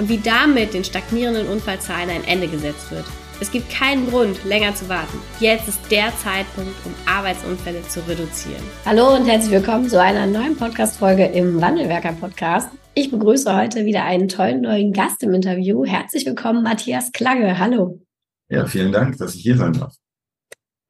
und wie damit den stagnierenden Unfallzahlen ein Ende gesetzt wird. Es gibt keinen Grund, länger zu warten. Jetzt ist der Zeitpunkt, um Arbeitsunfälle zu reduzieren. Hallo und herzlich willkommen zu einer neuen Podcast-Folge im Wandelwerker-Podcast. Ich begrüße heute wieder einen tollen neuen Gast im Interview. Herzlich willkommen, Matthias Klange. Hallo. Ja, vielen Dank, dass ich hier sein darf.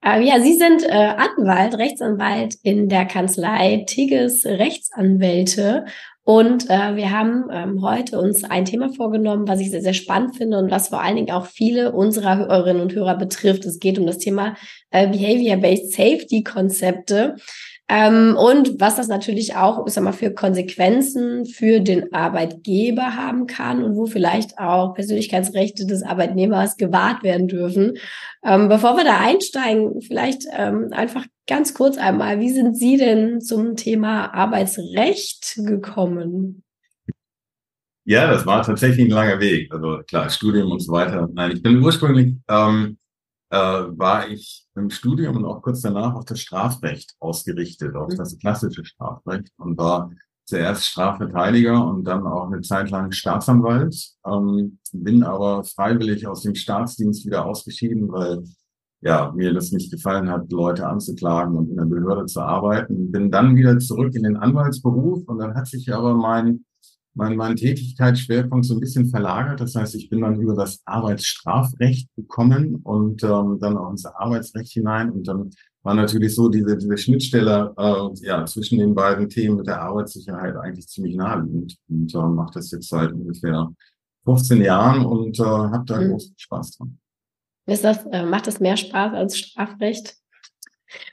Ähm, ja, Sie sind äh, Anwalt, Rechtsanwalt in der Kanzlei Tigges Rechtsanwälte und äh, wir haben ähm, heute uns ein Thema vorgenommen, was ich sehr, sehr spannend finde und was vor allen Dingen auch viele unserer Hörerinnen und Hörer betrifft. Es geht um das Thema äh, Behavior-Based Safety-Konzepte. Ähm, und was das natürlich auch, ich sag mal, für Konsequenzen für den Arbeitgeber haben kann und wo vielleicht auch Persönlichkeitsrechte des Arbeitnehmers gewahrt werden dürfen. Ähm, bevor wir da einsteigen, vielleicht ähm, einfach ganz kurz einmal, wie sind Sie denn zum Thema Arbeitsrecht gekommen? Ja, das war tatsächlich ein langer Weg. Also klar, Studium und so weiter. Nein, ich bin ursprünglich ähm, äh, war ich im Studium und auch kurz danach auf das Strafrecht ausgerichtet, auf das klassische Strafrecht und war zuerst Strafverteidiger und dann auch eine Zeit lang Staatsanwalt. Ähm, bin aber freiwillig aus dem Staatsdienst wieder ausgeschieden, weil ja mir das nicht gefallen hat, Leute anzuklagen und in der Behörde zu arbeiten. Bin dann wieder zurück in den Anwaltsberuf und dann hat sich aber mein mein, mein Tätigkeitsschwerpunkt so ein bisschen verlagert. Das heißt, ich bin dann über das Arbeitsstrafrecht gekommen und ähm, dann auch ins Arbeitsrecht hinein. Und dann war natürlich so diese, diese Schnittstelle äh, ja, zwischen den beiden Themen mit der Arbeitssicherheit eigentlich ziemlich naheliegend. Und äh, mache das jetzt seit ungefähr 15 Jahren und äh, habe da mhm. großen Spaß dran. Ist das, äh, macht das mehr Spaß als Strafrecht?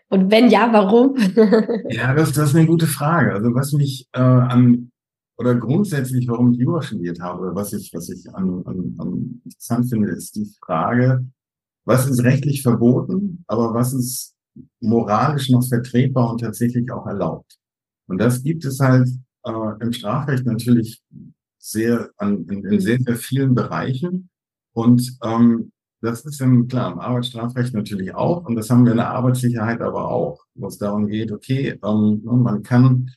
Und wenn ja, warum? ja, das, das ist eine gute Frage. Also was mich äh, an oder grundsätzlich, warum ich Jura studiert habe, oder was ich, was ich an, an, an interessant finde, ist die Frage, was ist rechtlich verboten, aber was ist moralisch noch vertretbar und tatsächlich auch erlaubt. Und das gibt es halt äh, im Strafrecht natürlich sehr an, in, in sehr, sehr vielen Bereichen. Und ähm, das ist im, klar, im Arbeitsstrafrecht natürlich auch. Und das haben wir in der Arbeitssicherheit aber auch, wo es darum geht, okay, ähm, man kann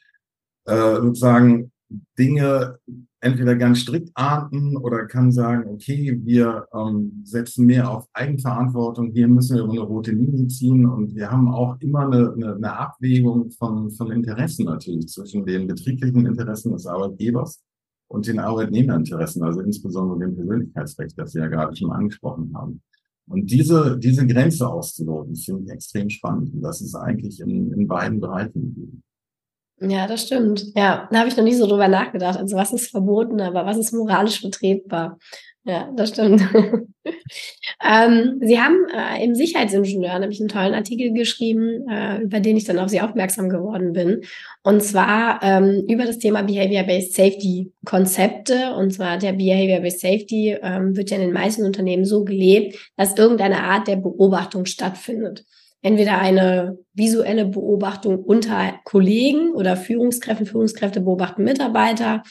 äh, sozusagen Dinge entweder ganz strikt ahnden oder kann sagen, okay, wir ähm, setzen mehr auf Eigenverantwortung, hier müssen wir eine rote Linie ziehen und wir haben auch immer eine, eine, eine Abwägung von, von Interessen natürlich zwischen den betrieblichen Interessen des Arbeitgebers und den Arbeitnehmerinteressen, also insbesondere dem Persönlichkeitsrecht, das wir ja gerade schon angesprochen haben. Und diese, diese Grenze auszuloten, finde ich extrem spannend. Und das ist eigentlich in, in beiden Bereichen. Ja, das stimmt. Ja, da habe ich noch nie so drüber nachgedacht. Also was ist verboten, aber was ist moralisch vertretbar? Ja, das stimmt. ähm, Sie haben äh, im Sicherheitsingenieur nämlich einen tollen Artikel geschrieben, äh, über den ich dann auf Sie aufmerksam geworden bin. Und zwar ähm, über das Thema Behavior-Based Safety Konzepte. Und zwar der Behavior-Based Safety ähm, wird ja in den meisten Unternehmen so gelebt, dass irgendeine Art der Beobachtung stattfindet entweder eine visuelle Beobachtung unter Kollegen oder Führungskräften, Führungskräfte beobachten Mitarbeiter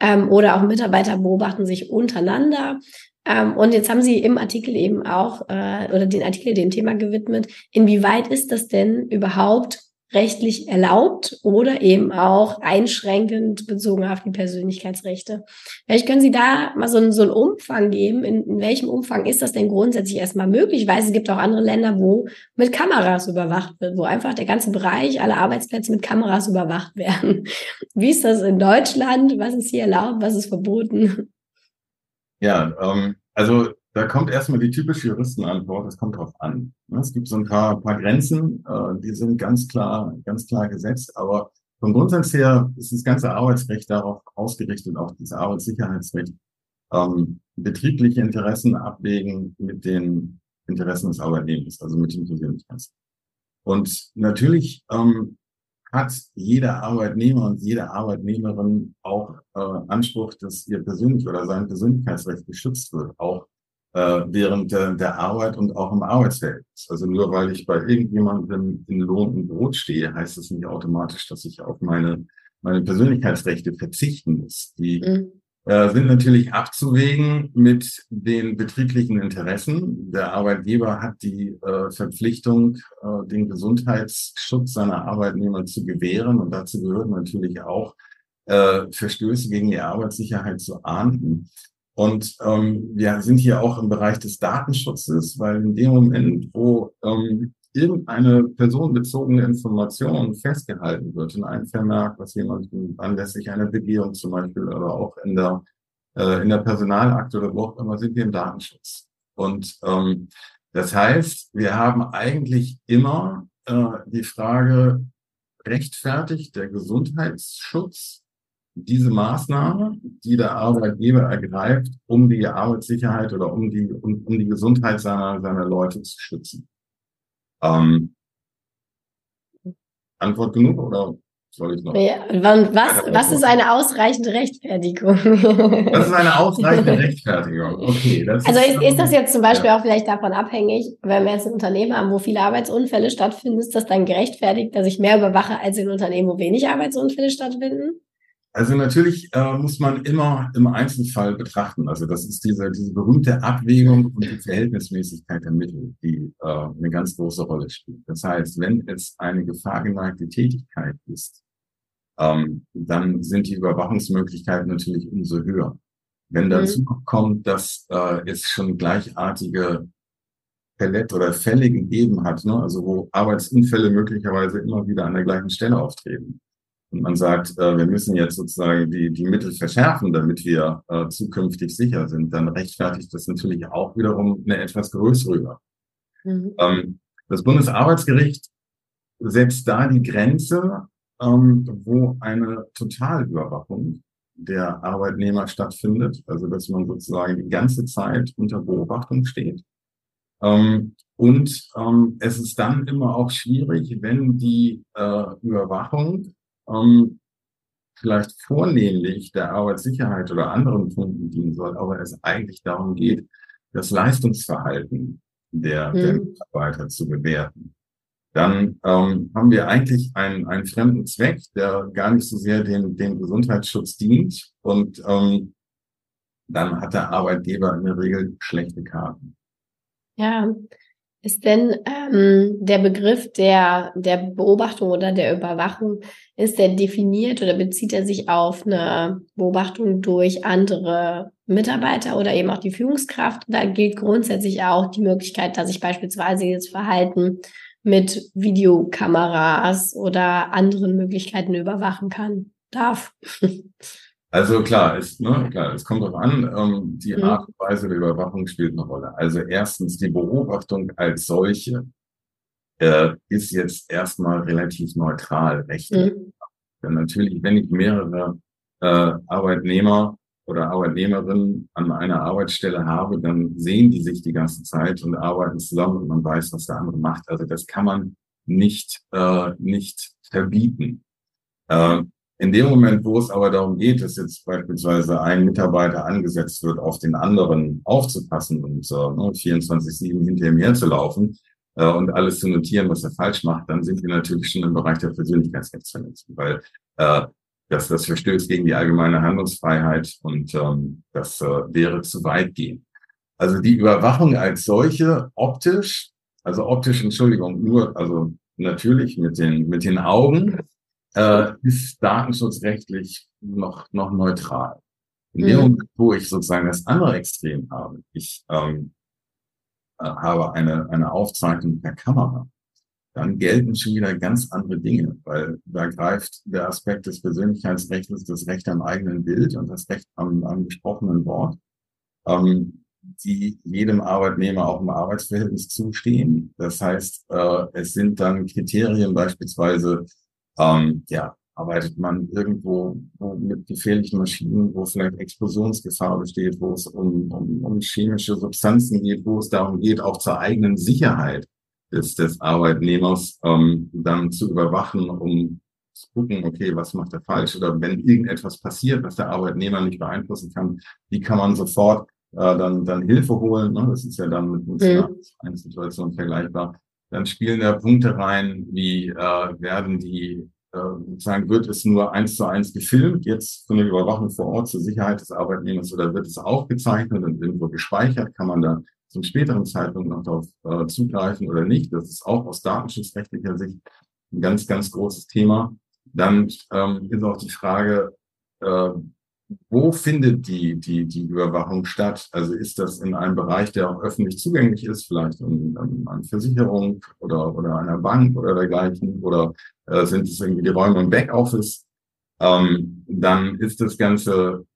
ähm, oder auch Mitarbeiter beobachten sich untereinander. Ähm, und jetzt haben Sie im Artikel eben auch äh, oder den Artikel dem Thema gewidmet, inwieweit ist das denn überhaupt rechtlich erlaubt oder eben auch einschränkend bezogen auf die Persönlichkeitsrechte. Vielleicht können Sie da mal so, einen, so einen Umfang geben. In, in welchem Umfang ist das denn grundsätzlich erstmal möglich? Ich weiß, es gibt auch andere Länder, wo mit Kameras überwacht wird, wo einfach der ganze Bereich, alle Arbeitsplätze mit Kameras überwacht werden. Wie ist das in Deutschland? Was ist hier erlaubt? Was ist verboten? Ja, ähm, also da kommt erstmal die typische Juristenantwort, es kommt drauf an. Ne, es gibt so ein paar, paar Grenzen, äh, die sind ganz klar, ganz klar gesetzt, aber vom Grundsatz her ist das ganze Arbeitsrecht darauf ausgerichtet, auch das Arbeitssicherheitsrecht, ähm, betriebliche Interessen abwägen mit den Interessen des Arbeitnehmers, also mit den Persönlichkeiten. Und natürlich ähm, hat jeder Arbeitnehmer und jede Arbeitnehmerin auch äh, an Anspruch, dass ihr persönlich oder sein Persönlichkeitsrecht geschützt wird, auch äh, während der, der Arbeit und auch im Arbeitsverhältnis. Also nur weil ich bei irgendjemandem in Lohn und Brot stehe, heißt das nicht automatisch, dass ich auf meine, meine Persönlichkeitsrechte verzichten muss. Die mhm. äh, sind natürlich abzuwägen mit den betrieblichen Interessen. Der Arbeitgeber hat die äh, Verpflichtung, äh, den Gesundheitsschutz seiner Arbeitnehmer zu gewähren. Und dazu gehört natürlich auch, äh, Verstöße gegen die Arbeitssicherheit zu ahnden. Und ähm, wir sind hier auch im Bereich des Datenschutzes, weil in dem Moment, wo ähm, irgendeine personenbezogene Information festgehalten wird in einem Vermerk, was jemand anlässlich einer Begehung zum Beispiel oder auch in der, äh, in der Personalakte oder wo auch immer, sind wir im Datenschutz. Und ähm, das heißt, wir haben eigentlich immer äh, die Frage, rechtfertigt der Gesundheitsschutz diese Maßnahme, die der Arbeitgeber ergreift, um die Arbeitssicherheit oder um die, um, um die Gesundheit seiner, seiner Leute zu schützen. Ähm, Antwort genug oder soll ich noch? Ja, was, was ist eine ausreichende Rechtfertigung? Das ist eine ausreichende Rechtfertigung. Okay. also ist, ist, das jetzt zum Beispiel ja. auch vielleicht davon abhängig, wenn wir jetzt ein Unternehmen haben, wo viele Arbeitsunfälle stattfinden, ist das dann gerechtfertigt, dass ich mehr überwache als in Unternehmen, wo wenig Arbeitsunfälle stattfinden? Also natürlich äh, muss man immer im Einzelfall betrachten. Also das ist diese, diese berühmte Abwägung und die Verhältnismäßigkeit der Mittel, die äh, eine ganz große Rolle spielt. Das heißt, wenn es eine gefahrgeneigte Tätigkeit ist, ähm, dann sind die Überwachungsmöglichkeiten natürlich umso höher. Wenn dazu mhm. kommt, dass äh, es schon gleichartige Fälle oder Fälle gegeben hat, ne? also wo Arbeitsunfälle möglicherweise immer wieder an der gleichen Stelle auftreten, und man sagt, äh, wir müssen jetzt sozusagen die, die Mittel verschärfen, damit wir äh, zukünftig sicher sind, dann rechtfertigt das natürlich auch wiederum eine etwas größere. Mhm. Ähm, das Bundesarbeitsgericht setzt da die Grenze, ähm, wo eine Totalüberwachung der Arbeitnehmer stattfindet, also dass man sozusagen die ganze Zeit unter Beobachtung steht. Ähm, und ähm, es ist dann immer auch schwierig, wenn die äh, Überwachung ähm, vielleicht vornehmlich der Arbeitssicherheit oder anderen Punkten dienen soll, aber es eigentlich darum geht, das Leistungsverhalten der, mhm. der Mitarbeiter zu bewerten. Dann ähm, haben wir eigentlich einen, einen fremden Zweck, der gar nicht so sehr dem, dem Gesundheitsschutz dient. Und ähm, dann hat der Arbeitgeber in der Regel schlechte Karten. Ja, ist denn ähm, der Begriff der, der Beobachtung oder der Überwachung, ist der definiert oder bezieht er sich auf eine Beobachtung durch andere Mitarbeiter oder eben auch die Führungskraft? Da gilt grundsätzlich auch die Möglichkeit, dass ich beispielsweise das Verhalten mit Videokameras oder anderen Möglichkeiten überwachen kann, darf. Also klar, ist, ne, klar, es kommt darauf an, ähm, die mhm. Art und Weise der Überwachung spielt eine Rolle. Also erstens die Beobachtung als solche äh, ist jetzt erstmal relativ neutral rechtlich. Mhm. Denn natürlich, wenn ich mehrere äh, Arbeitnehmer oder Arbeitnehmerinnen an einer Arbeitsstelle habe, dann sehen die sich die ganze Zeit und arbeiten zusammen und man weiß, was der andere macht. Also das kann man nicht, äh, nicht verbieten. Äh, in dem Moment, wo es aber darum geht, dass jetzt beispielsweise ein Mitarbeiter angesetzt wird, auf den anderen aufzupassen und äh, 24-7 ne, hinter ihm herzulaufen äh, und alles zu notieren, was er falsch macht, dann sind wir natürlich schon im Bereich der Persönlichkeitsrechtsverletzung, weil äh, das, das verstößt gegen die allgemeine Handlungsfreiheit und ähm, das äh, wäre zu weit gehen. Also die Überwachung als solche optisch, also optisch, Entschuldigung, nur, also natürlich mit den, mit den Augen, äh, ist datenschutzrechtlich noch, noch neutral. In mhm. dem Moment, wo ich sozusagen das andere Extrem habe, ich ähm, äh, habe eine, eine Aufzeichnung per Kamera, dann gelten schon wieder ganz andere Dinge, weil da greift der Aspekt des Persönlichkeitsrechts, das Recht am eigenen Bild und das Recht am, am gesprochenen Wort, ähm, die jedem Arbeitnehmer auch im Arbeitsverhältnis zustehen. Das heißt, äh, es sind dann Kriterien beispielsweise, ähm, ja, arbeitet man irgendwo mit gefährlichen Maschinen, wo vielleicht Explosionsgefahr besteht, wo es um, um, um chemische Substanzen geht, wo es darum geht, auch zur eigenen Sicherheit des, des Arbeitnehmers ähm, dann zu überwachen, um gucken, okay, was macht er falsch oder wenn irgendetwas passiert, was der Arbeitnehmer nicht beeinflussen kann, wie kann man sofort äh, dann, dann Hilfe holen. Ne? Das ist ja dann mit einer mhm. Situation vergleichbar. Dann spielen da Punkte rein, wie äh, werden die äh, sozusagen wird es nur eins zu eins gefilmt, jetzt von der Überwachung vor Ort zur Sicherheit des Arbeitnehmers oder wird es aufgezeichnet und irgendwo gespeichert, kann man da zum späteren Zeitpunkt noch darauf äh, zugreifen oder nicht. Das ist auch aus datenschutzrechtlicher Sicht ein ganz, ganz großes Thema. Dann ähm, ist auch die Frage, äh, wo findet die, die, die Überwachung statt? Also ist das in einem Bereich, der auch öffentlich zugänglich ist, vielleicht in, in einer Versicherung oder, oder einer Bank oder dergleichen? Oder äh, sind es irgendwie die Räume im Backoffice? Ähm, dann ist das Ganze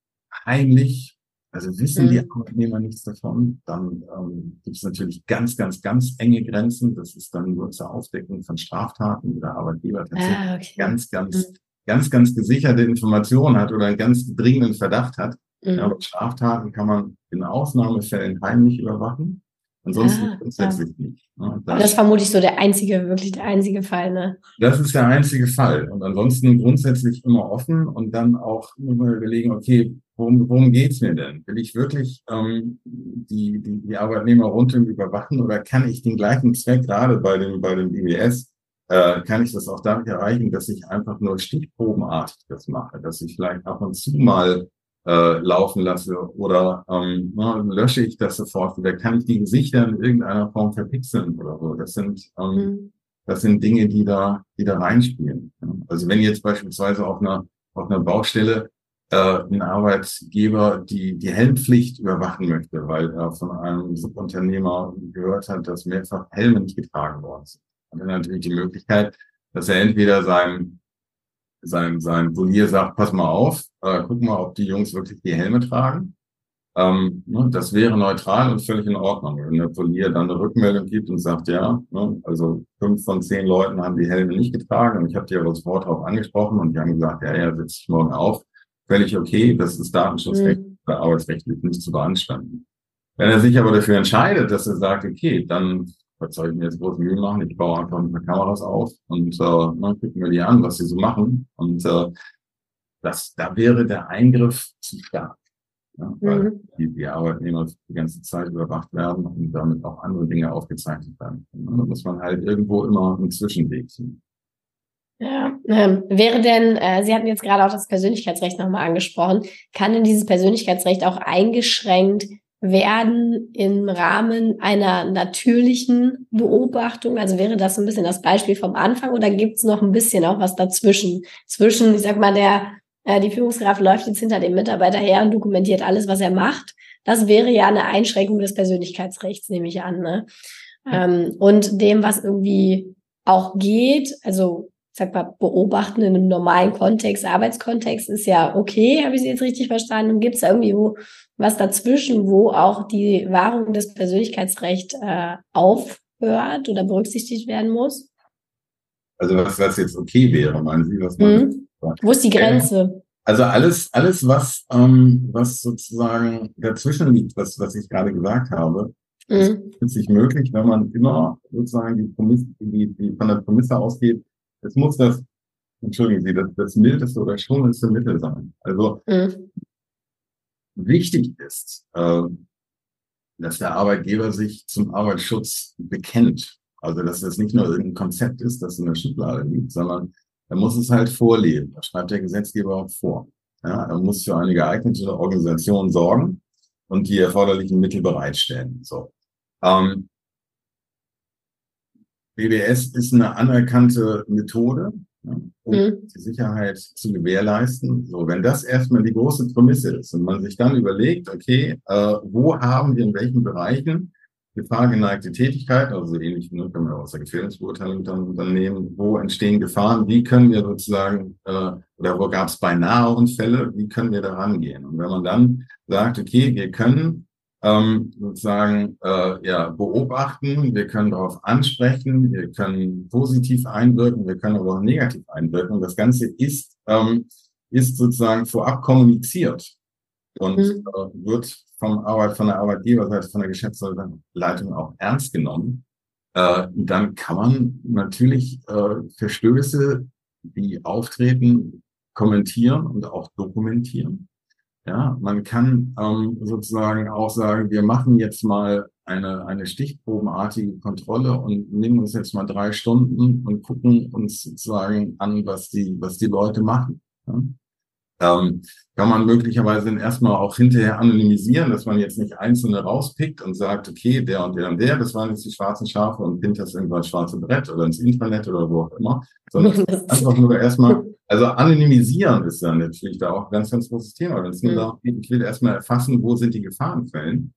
heimlich. Also wissen mhm. die Arbeitnehmer nichts davon. Dann ähm, gibt es natürlich ganz, ganz, ganz enge Grenzen. Das ist dann nur zur Aufdeckung von Straftaten, wo der Arbeitgeber tatsächlich ah, okay. ganz, ganz mhm ganz, ganz gesicherte Informationen hat oder einen ganz dringenden Verdacht hat. Mhm. Ja, Straftaten kann man in Ausnahmefällen heimlich überwachen. Ansonsten ah, grundsätzlich ja. nicht. Ne? Das, das ist vermutlich so der einzige, wirklich der einzige Fall, ne? Das ist der einzige Fall. Und ansonsten grundsätzlich immer offen und dann auch immer überlegen, okay, worum, worum geht's mir denn? Will ich wirklich ähm, die, die, die Arbeitnehmer rundum überwachen oder kann ich den gleichen Zweck gerade bei dem, bei dem IWS äh, kann ich das auch damit erreichen, dass ich einfach nur stichprobenartig das mache, dass ich vielleicht ab und zu mal äh, laufen lasse oder ähm, lösche ich das sofort wieder, kann ich die Gesichter in irgendeiner Form verpixeln oder so. Das sind ähm, mhm. das sind Dinge, die da die da reinspielen. Also wenn jetzt beispielsweise auf einer auf einer Baustelle äh, ein Arbeitgeber die die Helmpflicht überwachen möchte, weil er von einem Subunternehmer gehört hat, dass mehrfach Helme nicht getragen worden sind hat er natürlich die Möglichkeit, dass er entweder seinem, seinem, seinem Polier sagt, pass mal auf, äh, guck mal, ob die Jungs wirklich die Helme tragen. Ähm, ne, das wäre neutral und völlig in Ordnung. Wenn der Polier dann eine Rückmeldung gibt und sagt, ja, ne, also fünf von zehn Leuten haben die Helme nicht getragen und ich habe die aber Wort darauf angesprochen und die haben gesagt, ja, ja, setze ich morgen auf. Völlig okay, das ist Datenschutzrecht mhm. oder arbeitsrechtlich nicht zu beanstanden. Wenn er sich aber dafür entscheidet, dass er sagt, okay, dann was soll ich mir jetzt groß Mühe machen? Ich baue einfach ein paar Kameras auf und äh, dann gucken wir die an, was sie so machen. Und äh, das, da wäre der Eingriff zu stark. Ja, weil mhm. die, die Arbeitnehmer die ganze Zeit überwacht werden und damit auch andere Dinge aufgezeichnet werden. Und da muss man halt irgendwo immer einen Zwischenweg ziehen. Ja, ähm, wäre denn, äh, Sie hatten jetzt gerade auch das Persönlichkeitsrecht nochmal angesprochen, kann denn dieses Persönlichkeitsrecht auch eingeschränkt werden im Rahmen einer natürlichen Beobachtung? Also wäre das so ein bisschen das Beispiel vom Anfang oder gibt es noch ein bisschen auch was dazwischen? Zwischen, ich sag mal, der, äh, die Führungskraft läuft jetzt hinter dem Mitarbeiter her und dokumentiert alles, was er macht. Das wäre ja eine Einschränkung des Persönlichkeitsrechts, nehme ich an. Ne? Ähm, und dem, was irgendwie auch geht, also sag mal, beobachten in einem normalen Kontext, Arbeitskontext ist ja okay, habe ich Sie jetzt richtig verstanden? Und gibt es irgendwie wo was dazwischen, wo auch die Wahrung des Persönlichkeitsrechts äh, aufhört oder berücksichtigt werden muss? Also was, was jetzt okay wäre, meinen Sie, was man mhm. Wo ist die Grenze? Also alles, alles, was, ähm, was sozusagen dazwischen liegt, was, was ich gerade gesagt habe, mhm. ist sich möglich, wenn man immer sozusagen die, Prämisse, die, die von der Prämisse ausgeht, es muss das, entschuldigen Sie, das, das mildeste oder schonendste Mittel sein. Also mhm. Wichtig ist, äh, dass der Arbeitgeber sich zum Arbeitsschutz bekennt. Also dass das nicht nur irgendein Konzept ist, das in der Schublade liegt, sondern er muss es halt vorleben. Das schreibt der Gesetzgeber auch vor. Ja, er muss für eine geeignete Organisation sorgen und die erforderlichen Mittel bereitstellen. So. Ähm, BBS ist eine anerkannte Methode, um mhm. die Sicherheit zu gewährleisten. So, wenn das erstmal die große Prämisse ist und man sich dann überlegt, okay, äh, wo haben wir in welchen Bereichen gefahrgeneigte Tätigkeit, also so ähnlich ne, können wir aus der Gefährdungsbeurteilung dann, dann nehmen, wo entstehen Gefahren, wie können wir sozusagen, äh, oder wo gab es beinahe Unfälle, wie können wir da rangehen? Und wenn man dann sagt, okay, wir können ähm, sozusagen äh, ja, beobachten, wir können darauf ansprechen, wir können positiv einwirken, wir können aber auch negativ einwirken. Und das Ganze ist, ähm, ist sozusagen vorab kommuniziert und mhm. äh, wird vom Arbeit, von der Arbeitgeberseite, von der Geschäftsleitung auch ernst genommen. Äh, dann kann man natürlich äh, Verstöße die auftreten, kommentieren und auch dokumentieren. Ja, man kann ähm, sozusagen auch sagen, wir machen jetzt mal eine, eine stichprobenartige Kontrolle und nehmen uns jetzt mal drei Stunden und gucken uns sozusagen an, was die, was die Leute machen. Ja? Ähm, kann man möglicherweise dann erstmal auch hinterher anonymisieren, dass man jetzt nicht einzelne rauspickt und sagt, okay, der und der und der, das waren jetzt die schwarzen Schafe und pinnt das irgendwann schwarze Brett oder ins Internet oder wo auch immer, sondern einfach nur erstmal, also anonymisieren ist dann natürlich da auch ein ganz, ganz großes Thema. Wenn es nur mhm. darum geht, ich will erstmal erfassen, wo sind die Gefahrenquellen,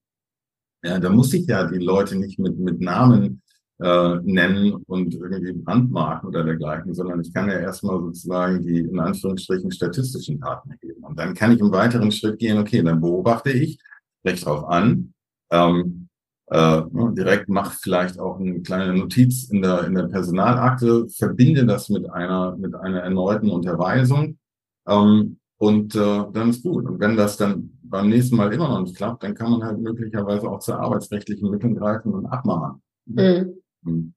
ja, da muss ich ja die Leute nicht mit, mit Namen äh, nennen und irgendwie Brandmarken oder dergleichen, sondern ich kann ja erstmal sozusagen die in Anführungsstrichen statistischen Daten erheben. Und dann kann ich im weiteren Schritt gehen, okay, dann beobachte ich, recht drauf an, ähm, äh, ne, direkt mache vielleicht auch eine kleine Notiz in der, in der Personalakte, verbinde das mit einer, mit einer erneuten Unterweisung ähm, und äh, dann ist gut. Und wenn das dann beim nächsten Mal immer noch nicht klappt, dann kann man halt möglicherweise auch zu arbeitsrechtlichen Mitteln greifen und abmahnen. Mhm. Hm.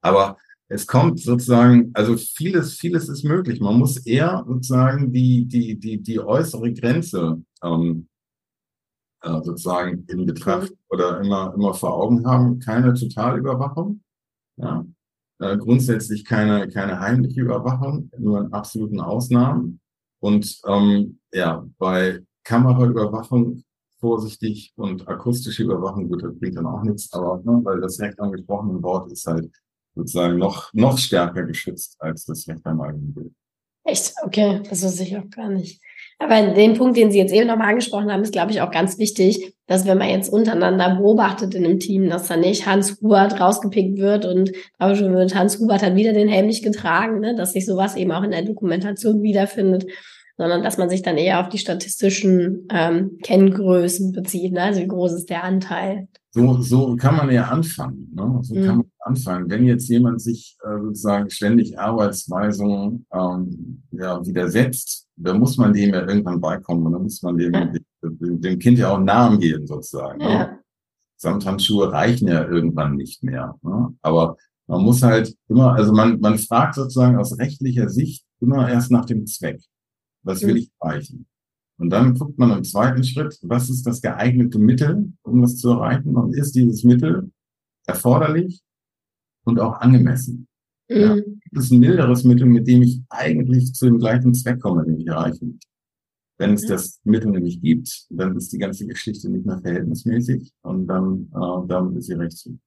Aber es kommt sozusagen, also vieles, vieles ist möglich. Man muss eher sozusagen die, die, die, die äußere Grenze ähm, äh, sozusagen in Betracht oder immer, immer vor Augen haben. Keine Totalüberwachung. Ja. Äh, grundsätzlich keine, keine heimliche Überwachung, nur in absoluten Ausnahmen. Und ähm, ja, bei Kameraüberwachung vorsichtig und akustische Überwachung, gut, das bringt dann auch nichts, aber ne, weil das recht angesprochene Wort ist halt sozusagen noch, noch stärker geschützt als das Recht eigenen Bild. Echt? Okay, das wusste ich auch gar nicht. Aber den Punkt, den Sie jetzt eben nochmal angesprochen haben, ist, glaube ich, auch ganz wichtig, dass wenn man jetzt untereinander beobachtet in einem Team, dass da nicht Hans Hubert rausgepickt wird und schon wird Hans Hubert hat wieder den Helm nicht getragen, ne? dass sich sowas eben auch in der Dokumentation wiederfindet sondern dass man sich dann eher auf die statistischen ähm, Kenngrößen bezieht. Ne? Also wie groß ist der Anteil? So, so kann man ja anfangen. Ne? So mhm. kann man anfangen. Wenn jetzt jemand sich äh, sozusagen ständig Arbeitsweisungen ähm, ja, widersetzt, dann muss man dem ja irgendwann beikommen und dann muss man dem, ja. dem, dem Kind ja auch einen Namen geben sozusagen. Ne? Ja. Ne? Samthandschuhe reichen ja irgendwann nicht mehr. Ne? Aber man muss halt immer, also man, man fragt sozusagen aus rechtlicher Sicht immer erst nach dem Zweck. Was will ich erreichen? Und dann guckt man im zweiten Schritt, was ist das geeignete Mittel, um das zu erreichen? Und ist dieses Mittel erforderlich und auch angemessen? Mhm. Ja, gibt es ein milderes Mittel, mit dem ich eigentlich zu dem gleichen Zweck komme, den ich erreichen möchte? Wenn es das Mittel nämlich gibt, dann ist die ganze Geschichte nicht mehr verhältnismäßig und dann äh, damit ist sie rechtswidrig.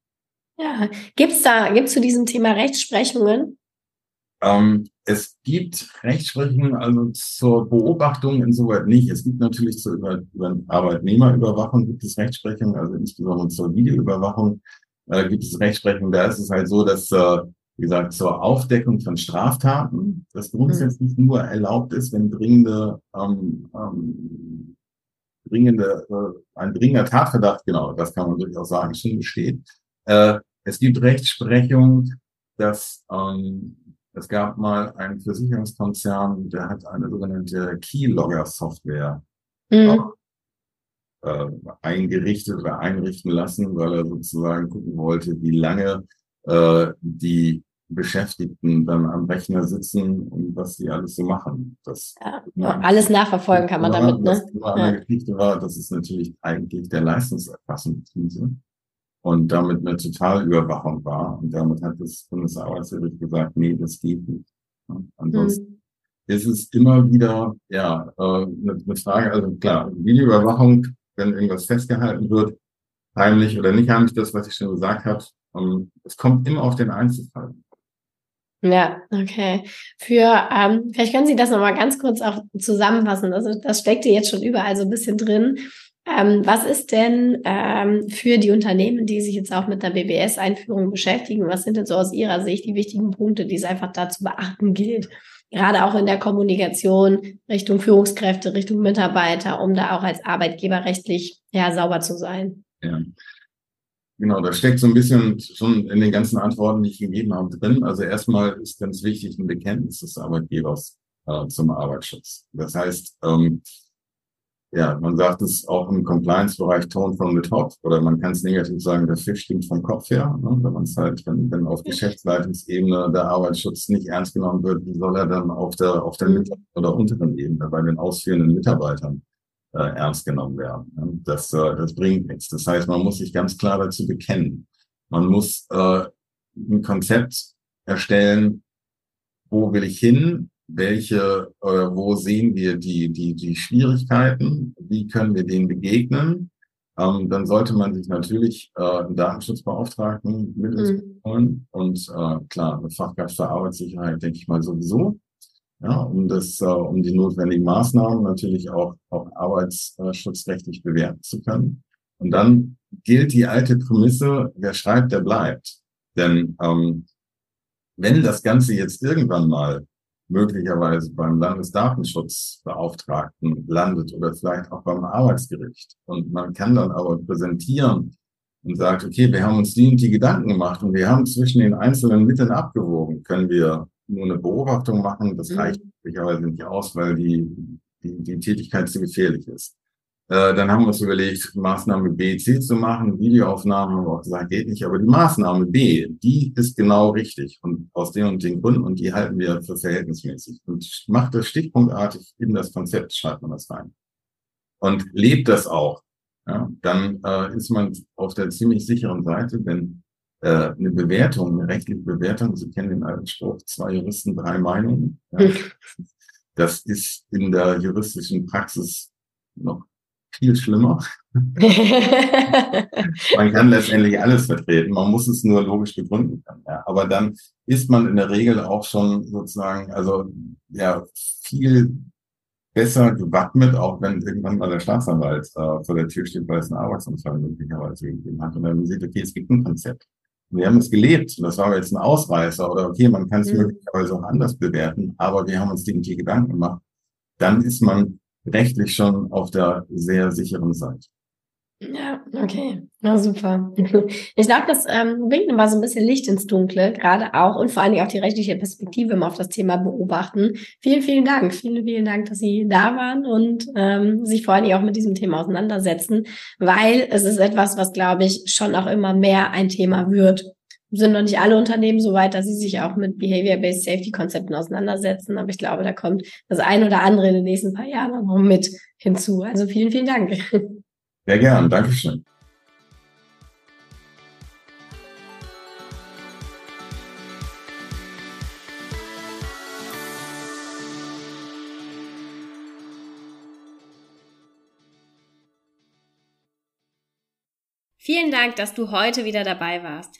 Ja, gibt's da, gibt's zu diesem Thema Rechtsprechungen? Ähm, es gibt Rechtsprechungen also zur Beobachtung insoweit nicht. Es gibt natürlich zur über, über Arbeitnehmerüberwachung gibt es Rechtsprechungen, also insbesondere zur Videoüberwachung äh, gibt es Rechtsprechungen. Da ist es halt so, dass äh, wie gesagt, zur Aufdeckung von Straftaten, das grundsätzlich mhm. nur erlaubt ist, wenn dringende, ähm, ähm, dringende, äh, ein dringender Tatverdacht, genau, das kann man durchaus sagen, schon besteht. Äh, es gibt Rechtsprechung, dass ähm, es gab mal einen Versicherungskonzern, der hat eine sogenannte Keylogger-Software mhm. äh, eingerichtet oder einrichten lassen, weil er sozusagen gucken wollte, wie lange äh, die Beschäftigten dann am Rechner sitzen und was sie alles so machen. Das ja, alles nachverfolgen kann man damit, ne? Das ja. Geschichte war, das ist natürlich eigentlich der Leistungserfassungskrise und damit eine Totalüberwachung war. Und damit hat das Bundesarbeitsgericht gesagt, nee, das geht nicht. Ansonsten mhm. ist es immer wieder, ja, äh, eine, Frage, also klar, Videoüberwachung, wenn irgendwas festgehalten wird, heimlich oder nicht heimlich, das, was ich schon gesagt habe, ähm, es kommt immer auf den Einzelfall. Ja, okay. Für, ähm, vielleicht können Sie das nochmal ganz kurz auch zusammenfassen. Also das steckte jetzt schon überall so ein bisschen drin. Ähm, was ist denn ähm, für die Unternehmen, die sich jetzt auch mit der BBS-Einführung beschäftigen, was sind denn so aus Ihrer Sicht die wichtigen Punkte, die es einfach da zu beachten gilt? Gerade auch in der Kommunikation Richtung Führungskräfte, Richtung Mitarbeiter, um da auch als Arbeitgeber rechtlich ja, sauber zu sein. Ja. Genau, da steckt so ein bisschen schon in den ganzen Antworten, die ich gegeben habe, drin. Also erstmal ist ganz wichtig ein Bekenntnis des Arbeitgebers äh, zum Arbeitsschutz. Das heißt, ähm, ja, man sagt es auch im Compliance-Bereich Tone from the top oder man kann es negativ sagen, der Fisch stimmt vom Kopf her. Ne? Wenn man es halt, wenn, wenn auf Geschäftsleitungsebene der Arbeitsschutz nicht ernst genommen wird, wie soll er dann auf der auf der mittleren oder unteren Ebene bei den ausführenden Mitarbeitern äh, ernst genommen werden? Ne? Das, äh, das bringt nichts. Das heißt, man muss sich ganz klar dazu bekennen. Man muss äh, ein Konzept erstellen, wo will ich hin, welche, äh, wo sehen wir die, die, die Schwierigkeiten, wie können wir denen begegnen. Ähm, dann sollte man sich natürlich äh, einen Datenschutzbeauftragten mit mhm. holen und äh, klar, eine Fachkraft für Arbeitssicherheit, denke ich mal sowieso. Ja, um das, äh, um die notwendigen Maßnahmen natürlich auch, auch arbeitsschutzrechtlich bewerten zu können. Und dann gilt die alte Prämisse, wer schreibt, der bleibt. Denn ähm, wenn das Ganze jetzt irgendwann mal möglicherweise beim Landesdatenschutzbeauftragten landet oder vielleicht auch beim Arbeitsgericht. Und man kann dann aber präsentieren und sagt, okay, wir haben uns die und die Gedanken gemacht und wir haben zwischen den einzelnen Mitteln abgewogen. Können wir nur eine Beobachtung machen? Das mhm. reicht möglicherweise nicht aus, weil die, die, die Tätigkeit zu gefährlich ist. Äh, dann haben wir uns überlegt, Maßnahme B, C zu machen. Videoaufnahmen haben wir auch gesagt, geht nicht. Aber die Maßnahme B, die ist genau richtig und aus den und den Gründen und die halten wir für verhältnismäßig. Und macht das stichpunktartig in das Konzept, schreibt man das rein. Und lebt das auch. Ja, dann äh, ist man auf der ziemlich sicheren Seite, denn äh, eine Bewertung, eine rechtliche Bewertung, Sie kennen den alten Spruch, zwei Juristen, drei Meinungen. Ja, das ist in der juristischen Praxis noch viel schlimmer. man kann letztendlich alles vertreten, man muss es nur logisch begründen können. Ja. Aber dann ist man in der Regel auch schon sozusagen, also ja, viel besser gewappnet, auch wenn irgendwann mal der Staatsanwalt äh, vor der Tür steht, weil es einen Arbeitsunfall möglicherweise gegeben hat. Und dann sieht, okay, es gibt ein Konzept. wir haben es gelebt und das war jetzt ein Ausreißer oder okay, man kann es mhm. möglicherweise auch anders bewerten, aber wir haben uns die Gedanken gemacht. Dann ist man rechtlich schon auf der sehr sicheren Seite. Ja, okay. Na super. Ich glaube, das ähm, bringt immer so ein bisschen Licht ins Dunkle, gerade auch und vor allen Dingen auch die rechtliche Perspektive immer auf das Thema beobachten. Vielen, vielen Dank. Vielen, vielen Dank, dass Sie da waren und ähm, sich vor allen Dingen auch mit diesem Thema auseinandersetzen, weil es ist etwas, was, glaube ich, schon auch immer mehr ein Thema wird sind noch nicht alle Unternehmen so weit, dass sie sich auch mit Behavior-Based Safety-Konzepten auseinandersetzen. Aber ich glaube, da kommt das ein oder andere in den nächsten paar Jahren noch mit hinzu. Also vielen, vielen Dank. Sehr gern. Dankeschön. Vielen Dank, dass du heute wieder dabei warst.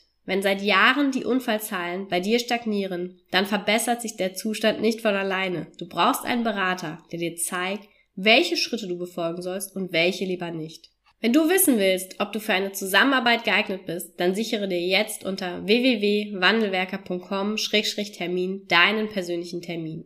Wenn seit Jahren die Unfallzahlen bei dir stagnieren, dann verbessert sich der Zustand nicht von alleine. Du brauchst einen Berater, der dir zeigt, welche Schritte du befolgen sollst und welche lieber nicht. Wenn du wissen willst, ob du für eine Zusammenarbeit geeignet bist, dann sichere dir jetzt unter www.wandelwerker.com-termin deinen persönlichen Termin.